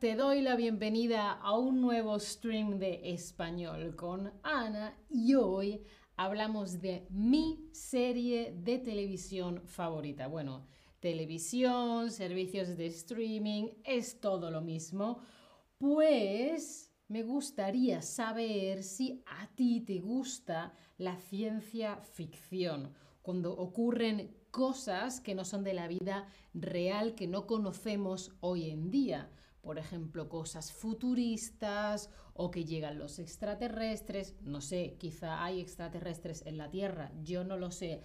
te doy la bienvenida a un nuevo stream de español con Ana y hoy hablamos de mi serie de televisión favorita. Bueno, televisión, servicios de streaming, es todo lo mismo. Pues me gustaría saber si a ti te gusta la ciencia ficción, cuando ocurren cosas que no son de la vida real, que no conocemos hoy en día. Por ejemplo, cosas futuristas o que llegan los extraterrestres. No sé, quizá hay extraterrestres en la Tierra, yo no lo sé.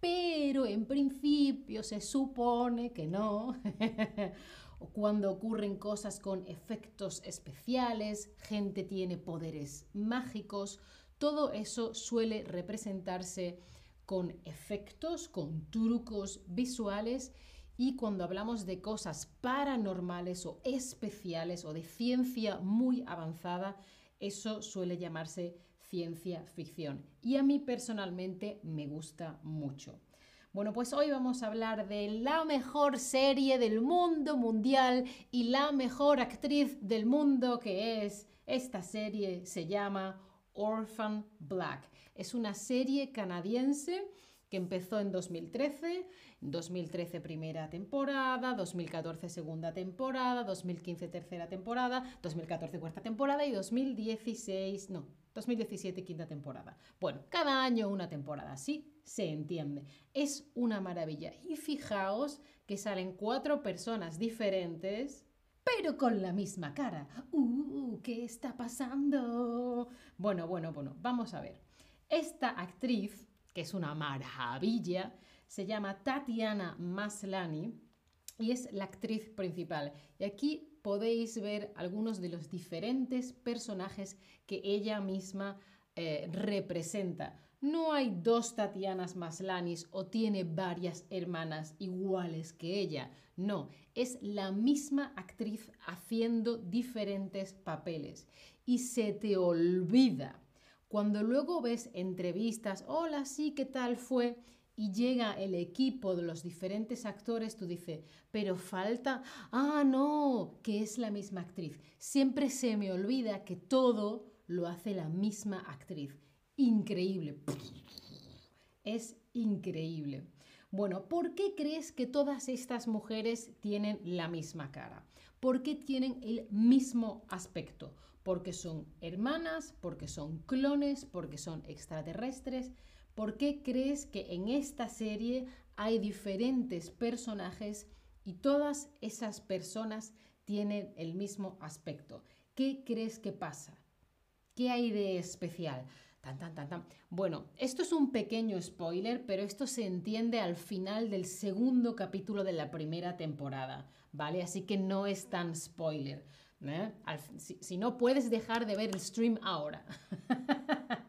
Pero en principio se supone que no. o cuando ocurren cosas con efectos especiales, gente tiene poderes mágicos, todo eso suele representarse con efectos, con trucos visuales y cuando hablamos de cosas paranormales o especiales o de ciencia muy avanzada, eso suele llamarse ciencia ficción. Y a mí personalmente me gusta mucho. Bueno, pues hoy vamos a hablar de la mejor serie del mundo mundial y la mejor actriz del mundo que es esta serie se llama Orphan Black. Es una serie canadiense que empezó en 2013, 2013 primera temporada, 2014 segunda temporada, 2015 tercera temporada, 2014 cuarta temporada y 2016, no, 2017 quinta temporada. Bueno, cada año una temporada, sí, se entiende. Es una maravilla. Y fijaos que salen cuatro personas diferentes pero con la misma cara. ¡Uh! ¿Qué está pasando? Bueno, bueno, bueno, vamos a ver. Esta actriz, que es una maravilla, se llama Tatiana Maslani y es la actriz principal. Y aquí podéis ver algunos de los diferentes personajes que ella misma eh, representa. No hay dos Tatianas Maslanis o tiene varias hermanas iguales que ella. No, es la misma actriz haciendo diferentes papeles. Y se te olvida. Cuando luego ves entrevistas, hola, sí, ¿qué tal fue? y llega el equipo de los diferentes actores, tú dices, pero falta, ah, no, que es la misma actriz. Siempre se me olvida que todo lo hace la misma actriz. Increíble. Es increíble. Bueno, ¿por qué crees que todas estas mujeres tienen la misma cara? ¿Por qué tienen el mismo aspecto? Porque son hermanas, porque son clones, porque son extraterrestres. ¿Por qué crees que en esta serie hay diferentes personajes y todas esas personas tienen el mismo aspecto? ¿Qué crees que pasa? ¿Qué hay de especial? Tan, tan, tan, tan. Bueno, esto es un pequeño spoiler, pero esto se entiende al final del segundo capítulo de la primera temporada, ¿vale? Así que no es tan spoiler. ¿Eh? si, si no puedes dejar de ver el stream ahora.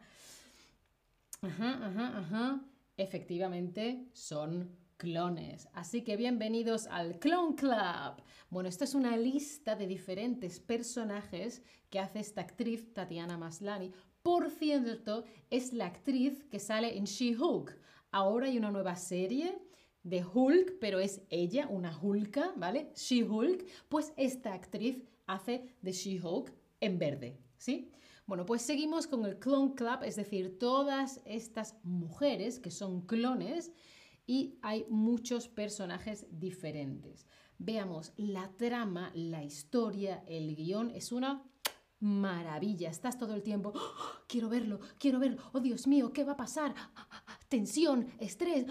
Ajá, ajá, ajá. Efectivamente, son clones. Así que bienvenidos al Clone Club. Bueno, esta es una lista de diferentes personajes que hace esta actriz Tatiana Maslani. Por cierto, es la actriz que sale en She-Hulk. Ahora hay una nueva serie de Hulk, pero es ella, una Hulka, ¿vale? She-Hulk. Pues esta actriz hace de She-Hulk en verde, ¿sí? Bueno, pues seguimos con el Clone Club, es decir, todas estas mujeres que son clones y hay muchos personajes diferentes. Veamos, la trama, la historia, el guion es una maravilla. Estás todo el tiempo, ¡Oh, quiero verlo, quiero verlo, oh Dios mío, ¿qué va a pasar? Tensión, estrés.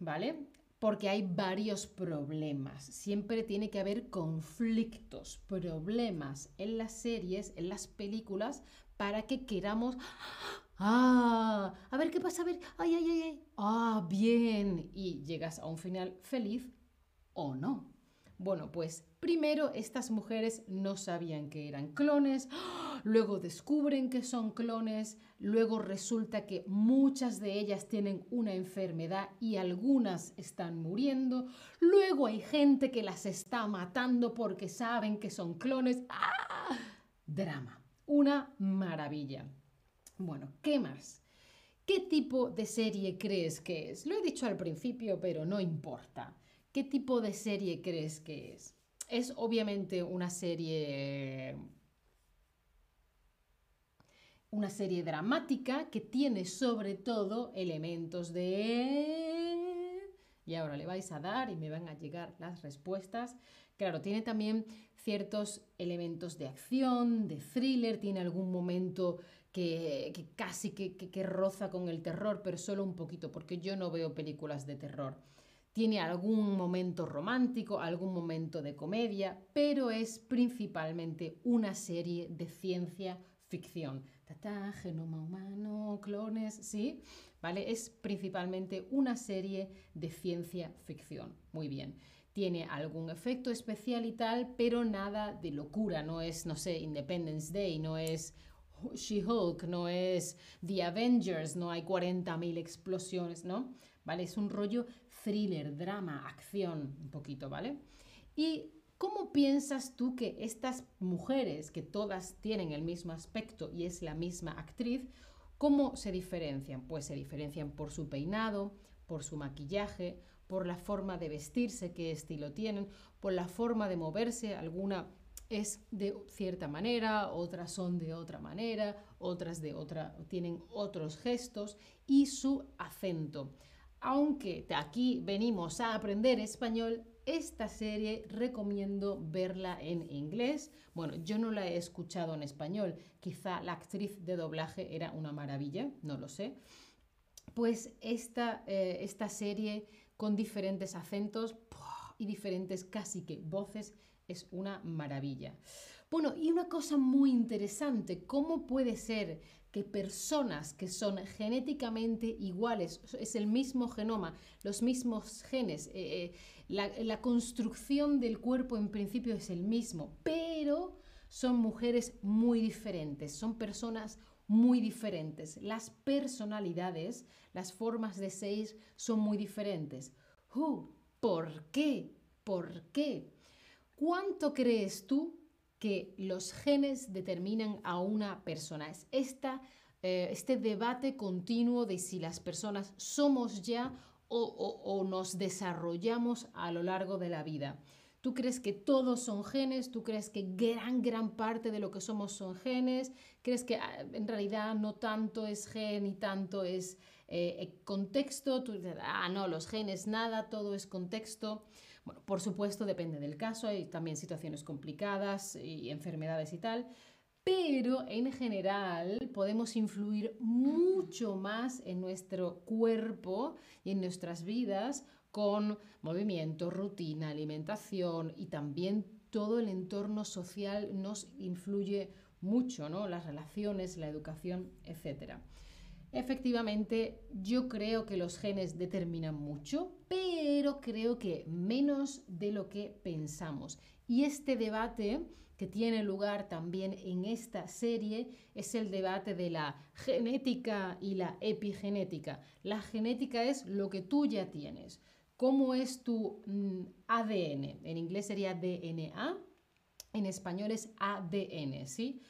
¿Vale? Porque hay varios problemas. Siempre tiene que haber conflictos, problemas en las series, en las películas, para que queramos... Ah, a ver qué pasa, a ver, ay, ay, ay, ay, ah, bien, y llegas a un final feliz o no. Bueno, pues primero estas mujeres no sabían que eran clones, luego descubren que son clones, luego resulta que muchas de ellas tienen una enfermedad y algunas están muriendo, luego hay gente que las está matando porque saben que son clones. ¡Ah! Drama, una maravilla. Bueno, ¿qué más? ¿Qué tipo de serie crees que es? Lo he dicho al principio, pero no importa. ¿Qué tipo de serie crees que es? es obviamente una serie una serie dramática que tiene sobre todo elementos de... Y ahora le vais a dar y me van a llegar las respuestas. Claro, tiene también ciertos elementos de acción, de thriller, tiene algún momento que, casi que, que, roza con el terror, pero solo un poquito, porque yo no veo películas de terror. Tiene algún momento romántico, algún momento de comedia, pero es principalmente una serie de ciencia ficción genoma humano, clones, ¿sí? ¿Vale? Es principalmente una serie de ciencia ficción. Muy bien. Tiene algún efecto especial y tal, pero nada de locura. No es, no sé, Independence Day, no es She-Hulk, no es The Avengers, no hay 40.000 explosiones, ¿no? ¿Vale? Es un rollo thriller, drama, acción, un poquito, ¿vale? Y ¿Cómo piensas tú que estas mujeres, que todas tienen el mismo aspecto y es la misma actriz, cómo se diferencian? Pues se diferencian por su peinado, por su maquillaje, por la forma de vestirse, qué estilo tienen, por la forma de moverse, alguna es de cierta manera, otras son de otra manera, otras de otra tienen otros gestos y su acento. Aunque aquí venimos a aprender español, esta serie recomiendo verla en inglés. Bueno, yo no la he escuchado en español. Quizá la actriz de doblaje era una maravilla, no lo sé. Pues esta, eh, esta serie con diferentes acentos y diferentes casi que voces es una maravilla. Bueno, y una cosa muy interesante, ¿cómo puede ser que personas que son genéticamente iguales, es el mismo genoma, los mismos genes, eh, eh, la, construcción del cuerpo en principio es el mismo, pero son mujeres muy diferentes, son personas muy diferentes. Las personalidades, las formas de ser son muy diferentes. ¿Por qué? ¿Por qué? ¿Cuánto crees tú que los genes determinan a una persona? Es esta, eh, este debate continuo de si las personas somos ya o, nos desarrollamos a lo largo de la vida. ¿Tú crees que todos son genes? ¿Tú crees que gran, gran parte de lo que somos son genes? ¿Crees que ah, en realidad no tanto es gen y tanto es eh, eh, contexto? Tú dices, ah, no, los genes nada, todo es contexto. Bueno, por supuesto, depende del caso, hay también situaciones complicadas y enfermedades y tal, pero en general podemos influir mucho más en nuestro cuerpo y en nuestras vidas con movimiento, rutina, alimentación y también todo el entorno social nos influye mucho, ¿no? Las relaciones, la educación, etc. Efectivamente, yo creo que los genes determinan mucho, pero creo que menos de lo que pensamos. Y este debate que tiene lugar también en esta serie es el debate de la genética y la epigenética. La genética es lo que tú ya tienes. ¿Cómo es tu mm, ADN? En inglés sería DNA, en español es ADN, ¿sí?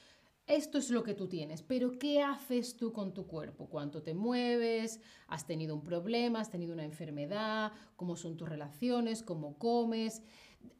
Esto es lo que tú tienes, pero ¿qué haces tú con tu cuerpo? ¿Cuánto te mueves? ¿Has tenido un problema? ¿Has tenido una enfermedad? ¿Cómo son tus relaciones? ¿Cómo comes?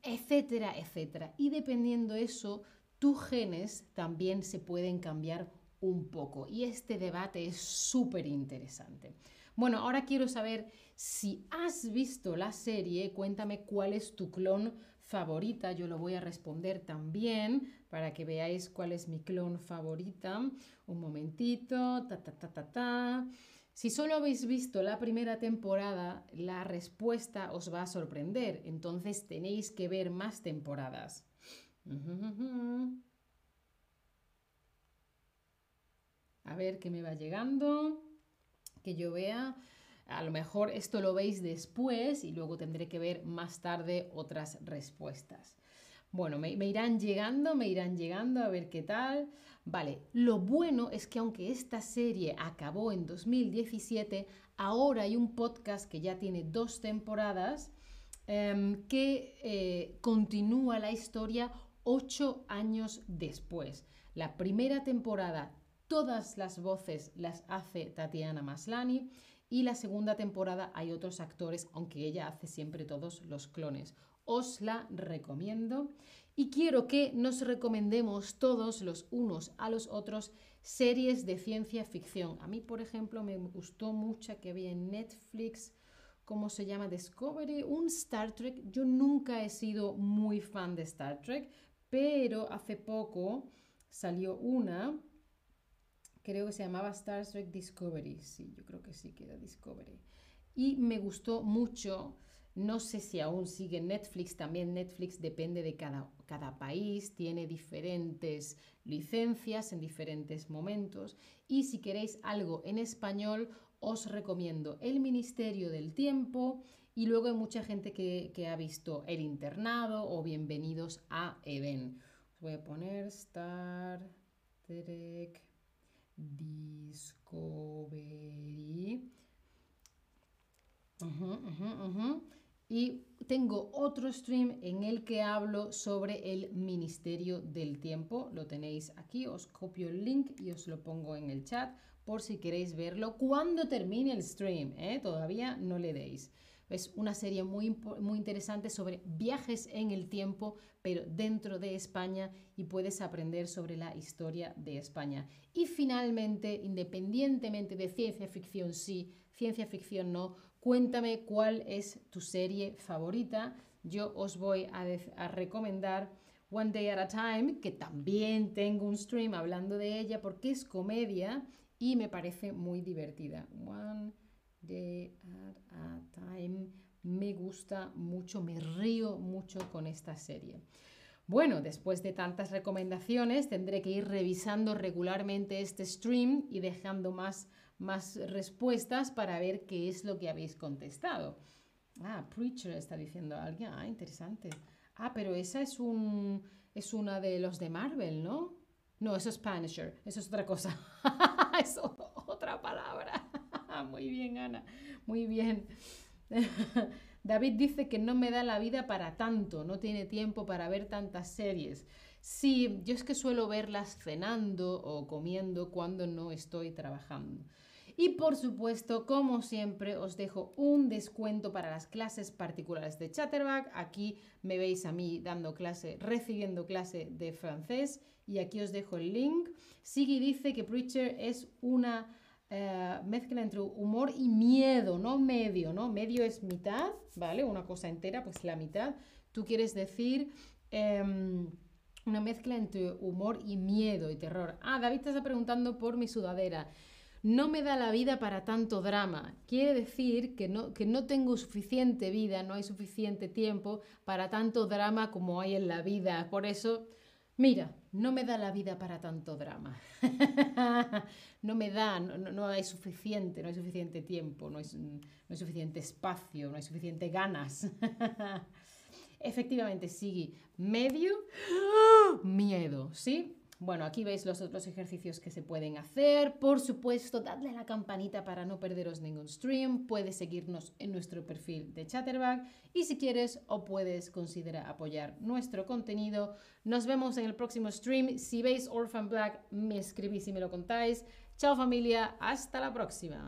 etcétera, etcétera. Y dependiendo de eso, tus genes también se pueden cambiar un poco. Y este debate es súper interesante. Bueno, ahora quiero saber si has visto la serie, cuéntame cuál es tu clon favorita. Yo lo voy a responder también para que veáis cuál es mi clon favorita. Un momentito, ta, ta, ta, ta, ta. Si solo habéis visto la primera temporada, la respuesta os va a sorprender, entonces tenéis que ver más temporadas. A ver qué me va llegando, que yo vea. A lo mejor esto lo veis después y luego tendré que ver más tarde otras respuestas. Bueno, me, irán llegando, me irán llegando a ver qué tal. Vale, lo bueno es que aunque esta serie acabó en 2017, ahora hay un podcast que ya tiene dos temporadas em, que eh, continúa la historia ocho años después. La primera temporada, todas las voces las hace Tatiana Maslani y la segunda temporada hay otros actores, aunque ella hace siempre todos los clones. Os la recomiendo y quiero que nos recomendemos todos los unos a los otros series de ciencia ficción. A mí, por ejemplo, me gustó mucho que había en Netflix, ¿cómo se llama? Discovery, un Star Trek. Yo nunca he sido muy fan de Star Trek, pero hace poco salió una creo que se llamaba Star Trek Discovery, sí, yo creo que sí que era Discovery. Y me gustó mucho, no sé si aún sigue Netflix, también Netflix depende de cada, cada país, tiene diferentes licencias en diferentes momentos. Y si queréis algo en español, os recomiendo El Ministerio del Tiempo y luego hay mucha gente que, que ha visto El Internado o Bienvenidos a Eden. Os voy a poner Star Trek Discovery. Y tengo otro stream en el que hablo sobre el Ministerio del Tiempo. Lo tenéis aquí, os copio el link y os lo pongo en el chat por si queréis verlo cuando termine el stream. ¿eh? Todavía no le deis. Es una serie muy, muy interesante sobre viajes en el tiempo, pero dentro de España y puedes aprender sobre la historia de España. Y finalmente, independientemente de ciencia ficción sí, ciencia ficción no, cuéntame cuál es tu serie favorita. Yo os voy a, a recomendar One Day at a Time, que también tengo un stream hablando de ella porque es comedia y me parece muy divertida. One Day at a Time. Me gusta mucho, me río mucho con esta serie. Bueno, después de tantas recomendaciones, tendré que ir revisando regularmente este stream y dejando más, más respuestas para ver qué es lo que habéis contestado. Ah, Preacher está diciendo alguien. Ah, interesante. Ah, pero esa es un es una de los de Marvel, ¿no? No, eso es Punisher, eso es otra cosa. es palabra. Muy bien, Ana. Muy bien. David dice que no me da la vida para tanto, no tiene tiempo para ver tantas series. Sí, yo es que suelo verlas cenando o comiendo cuando no estoy trabajando. Y por supuesto, como siempre, os dejo un descuento para las clases particulares de Chatterback. Aquí me veis a mí dando clase, recibiendo clase de francés y aquí os dejo el link. Siggy dice que Preacher es una eh, mezcla entre humor y miedo, no medio, ¿no? Medio es mitad, ¿vale? Una cosa entera, pues la mitad. Tú quieres decir em, una mezcla entre humor y miedo y terror. Ah, David te está preguntando por mi sudadera. No me da la vida para tanto drama. Quiere decir que no, que no tengo suficiente vida, no hay suficiente tiempo para tanto drama como hay en la vida. Por eso Mira, no me da la vida para tanto drama. no me da, no, hay suficiente, no hay suficiente tiempo, no hay, no hay suficiente espacio, no hay suficiente ganas. Efectivamente, sigue medio miedo, ¿sí? Bueno, aquí veis los otros ejercicios que se pueden hacer. Por supuesto, dadle a la campanita para no perderos ningún stream. Puedes seguirnos en nuestro perfil de Chatterback. Y si quieres o puedes, considera apoyar nuestro contenido. Nos vemos en el próximo stream. Si veis Orphan Black, me escribís y me lo contáis. Chao familia, hasta la próxima.